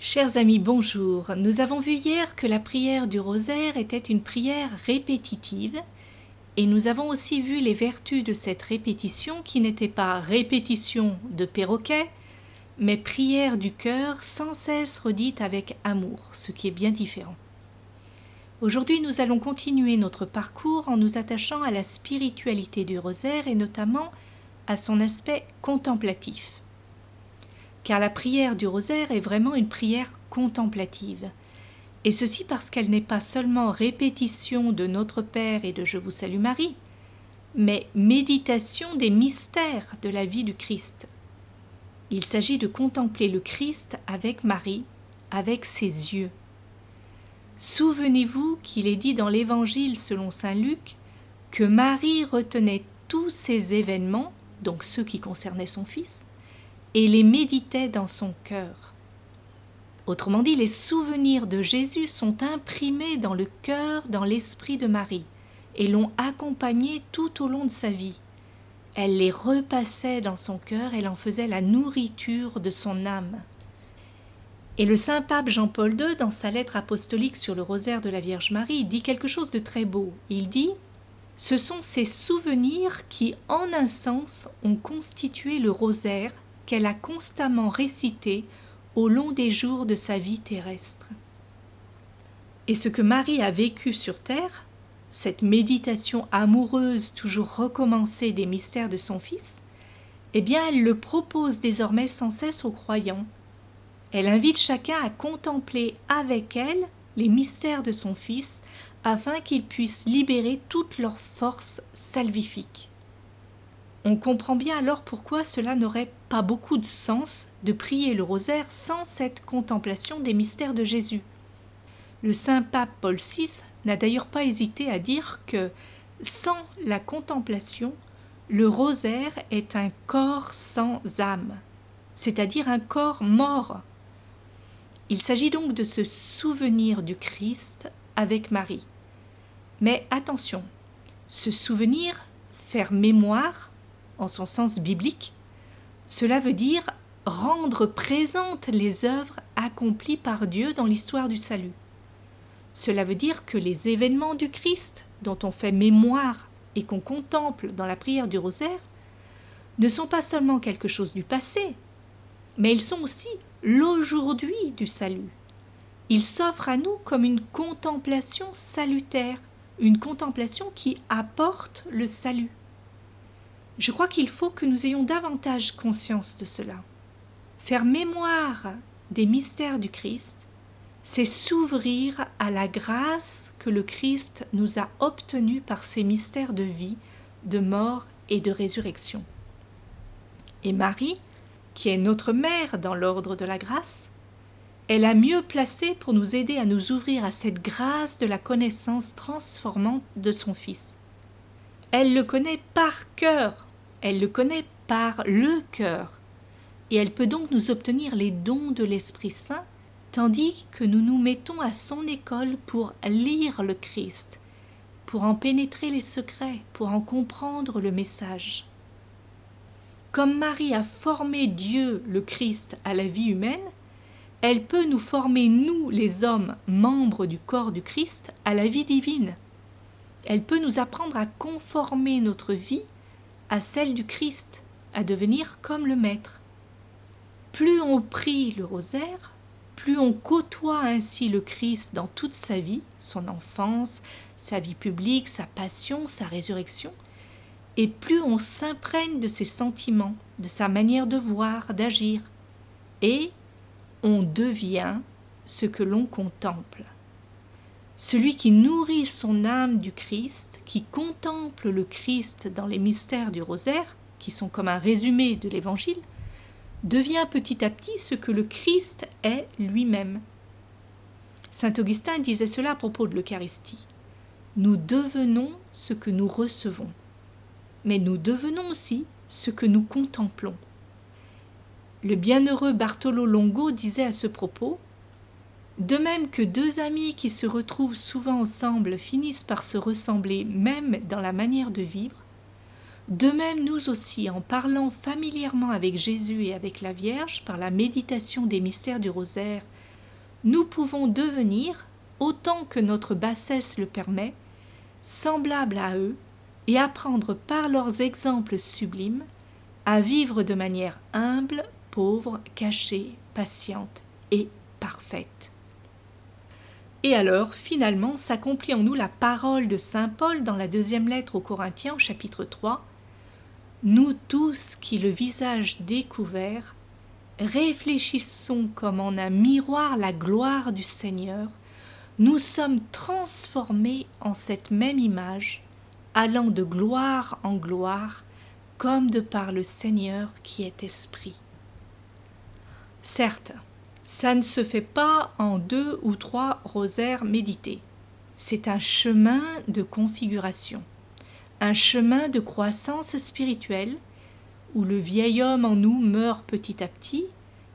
Chers amis, bonjour. Nous avons vu hier que la prière du rosaire était une prière répétitive et nous avons aussi vu les vertus de cette répétition qui n'était pas répétition de perroquet, mais prière du cœur sans cesse redite avec amour, ce qui est bien différent. Aujourd'hui, nous allons continuer notre parcours en nous attachant à la spiritualité du rosaire et notamment à son aspect contemplatif car la prière du rosaire est vraiment une prière contemplative. Et ceci parce qu'elle n'est pas seulement répétition de Notre Père et de Je vous salue Marie, mais méditation des mystères de la vie du Christ. Il s'agit de contempler le Christ avec Marie, avec ses yeux. Souvenez-vous qu'il est dit dans l'Évangile selon Saint Luc que Marie retenait tous ces événements, donc ceux qui concernaient son Fils, et les méditait dans son cœur. Autrement dit, les souvenirs de Jésus sont imprimés dans le cœur, dans l'esprit de Marie, et l'ont accompagné tout au long de sa vie. Elle les repassait dans son cœur, elle en faisait la nourriture de son âme. Et le saint pape Jean-Paul II, dans sa lettre apostolique sur le rosaire de la Vierge Marie, dit quelque chose de très beau. Il dit Ce sont ces souvenirs qui, en un sens, ont constitué le rosaire qu'elle a constamment récité au long des jours de sa vie terrestre. Et ce que Marie a vécu sur terre, cette méditation amoureuse toujours recommencée des mystères de son Fils, eh bien elle le propose désormais sans cesse aux croyants. Elle invite chacun à contempler avec elle les mystères de son Fils afin qu'ils puissent libérer toute leur force salvifique. On comprend bien alors pourquoi cela n'aurait pas beaucoup de sens de prier le rosaire sans cette contemplation des mystères de Jésus. Le saint pape Paul VI n'a d'ailleurs pas hésité à dire que sans la contemplation, le rosaire est un corps sans âme, c'est-à-dire un corps mort. Il s'agit donc de se souvenir du Christ avec Marie. Mais attention, se souvenir, faire mémoire, en son sens biblique, cela veut dire rendre présentes les œuvres accomplies par Dieu dans l'histoire du salut. Cela veut dire que les événements du Christ, dont on fait mémoire et qu'on contemple dans la prière du rosaire, ne sont pas seulement quelque chose du passé, mais ils sont aussi l'aujourd'hui du salut. Ils s'offrent à nous comme une contemplation salutaire, une contemplation qui apporte le salut. Je crois qu'il faut que nous ayons davantage conscience de cela. Faire mémoire des mystères du Christ, c'est s'ouvrir à la grâce que le Christ nous a obtenue par ses mystères de vie, de mort et de résurrection. Et Marie, qui est notre mère dans l'ordre de la grâce, est la mieux placée pour nous aider à nous ouvrir à cette grâce de la connaissance transformante de son Fils. Elle le connaît par cœur, elle le connaît par le cœur, et elle peut donc nous obtenir les dons de l'Esprit Saint, tandis que nous nous mettons à son école pour lire le Christ, pour en pénétrer les secrets, pour en comprendre le message. Comme Marie a formé Dieu, le Christ, à la vie humaine, elle peut nous former, nous, les hommes, membres du corps du Christ, à la vie divine. Elle peut nous apprendre à conformer notre vie à celle du Christ, à devenir comme le Maître. Plus on prie le rosaire, plus on côtoie ainsi le Christ dans toute sa vie, son enfance, sa vie publique, sa passion, sa résurrection, et plus on s'imprègne de ses sentiments, de sa manière de voir, d'agir, et on devient ce que l'on contemple. Celui qui nourrit son âme du Christ, qui contemple le Christ dans les mystères du rosaire, qui sont comme un résumé de l'Évangile, devient petit à petit ce que le Christ est lui-même. Saint Augustin disait cela à propos de l'Eucharistie. Nous devenons ce que nous recevons, mais nous devenons aussi ce que nous contemplons. Le bienheureux Bartolo Longo disait à ce propos de même que deux amis qui se retrouvent souvent ensemble finissent par se ressembler même dans la manière de vivre, De même, nous aussi, en parlant familièrement avec Jésus et avec la Vierge par la méditation des mystères du rosaire, nous pouvons devenir, autant que notre bassesse le permet, semblables à eux et apprendre par leurs exemples sublimes à vivre de manière humble, pauvre, cachée, patiente et parfaite. Et alors, finalement, s'accomplit en nous la parole de Saint Paul dans la deuxième lettre aux Corinthiens, chapitre 3. Nous tous qui, le visage découvert, réfléchissons comme en un miroir la gloire du Seigneur, nous sommes transformés en cette même image, allant de gloire en gloire, comme de par le Seigneur qui est esprit. Certes, ça ne se fait pas en deux ou trois rosaires médités. C'est un chemin de configuration, un chemin de croissance spirituelle où le vieil homme en nous meurt petit à petit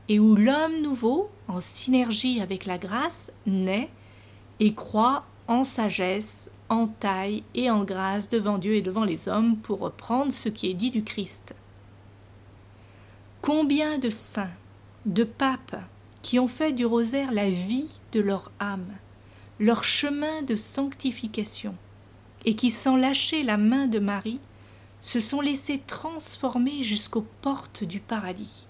et où l'homme nouveau, en synergie avec la grâce, naît et croît en sagesse, en taille et en grâce devant Dieu et devant les hommes pour reprendre ce qui est dit du Christ. Combien de saints, de papes, qui ont fait du rosaire la vie de leur âme, leur chemin de sanctification, et qui, sans lâcher la main de Marie, se sont laissés transformer jusqu'aux portes du paradis.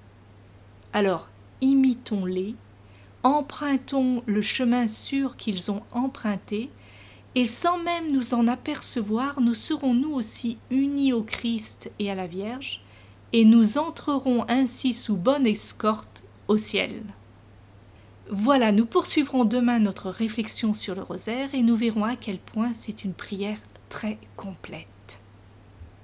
Alors, imitons-les, empruntons le chemin sûr qu'ils ont emprunté, et sans même nous en apercevoir, nous serons nous aussi unis au Christ et à la Vierge, et nous entrerons ainsi sous bonne escorte au ciel. Voilà, nous poursuivrons demain notre réflexion sur le rosaire et nous verrons à quel point c'est une prière très complète.